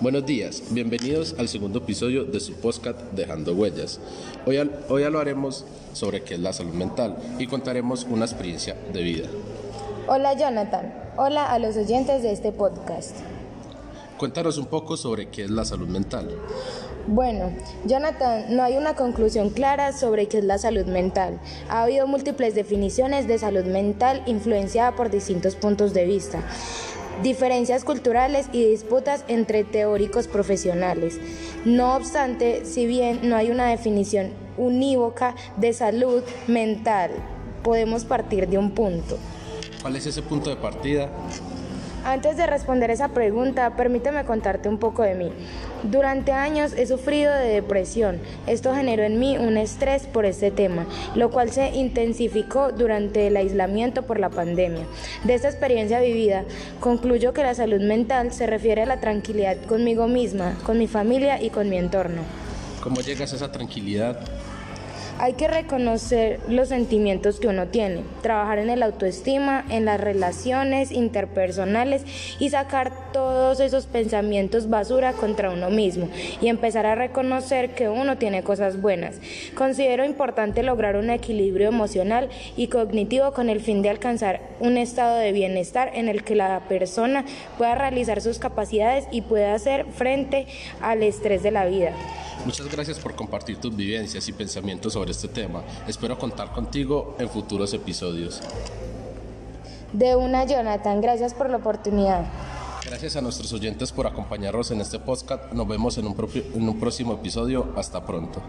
Buenos días, bienvenidos al segundo episodio de su podcast Dejando Huellas. Hoy, hoy hablaremos sobre qué es la salud mental y contaremos una experiencia de vida. Hola Jonathan, hola a los oyentes de este podcast. Cuéntanos un poco sobre qué es la salud mental. Bueno, Jonathan, no hay una conclusión clara sobre qué es la salud mental. Ha habido múltiples definiciones de salud mental influenciada por distintos puntos de vista, diferencias culturales y disputas entre teóricos profesionales. No obstante, si bien no hay una definición unívoca de salud mental, podemos partir de un punto. ¿Cuál es ese punto de partida? Antes de responder esa pregunta, permíteme contarte un poco de mí. Durante años he sufrido de depresión. Esto generó en mí un estrés por este tema, lo cual se intensificó durante el aislamiento por la pandemia. De esta experiencia vivida, concluyo que la salud mental se refiere a la tranquilidad conmigo misma, con mi familia y con mi entorno. ¿Cómo llegas a esa tranquilidad? Hay que reconocer los sentimientos que uno tiene, trabajar en el autoestima, en las relaciones interpersonales y sacar todos esos pensamientos basura contra uno mismo y empezar a reconocer que uno tiene cosas buenas. Considero importante lograr un equilibrio emocional y cognitivo con el fin de alcanzar un estado de bienestar en el que la persona pueda realizar sus capacidades y pueda hacer frente al estrés de la vida. Muchas gracias por compartir tus vivencias y pensamientos sobre este tema. Espero contar contigo en futuros episodios. De una, Jonathan, gracias por la oportunidad. Gracias a nuestros oyentes por acompañarnos en este podcast. Nos vemos en un, en un próximo episodio. Hasta pronto.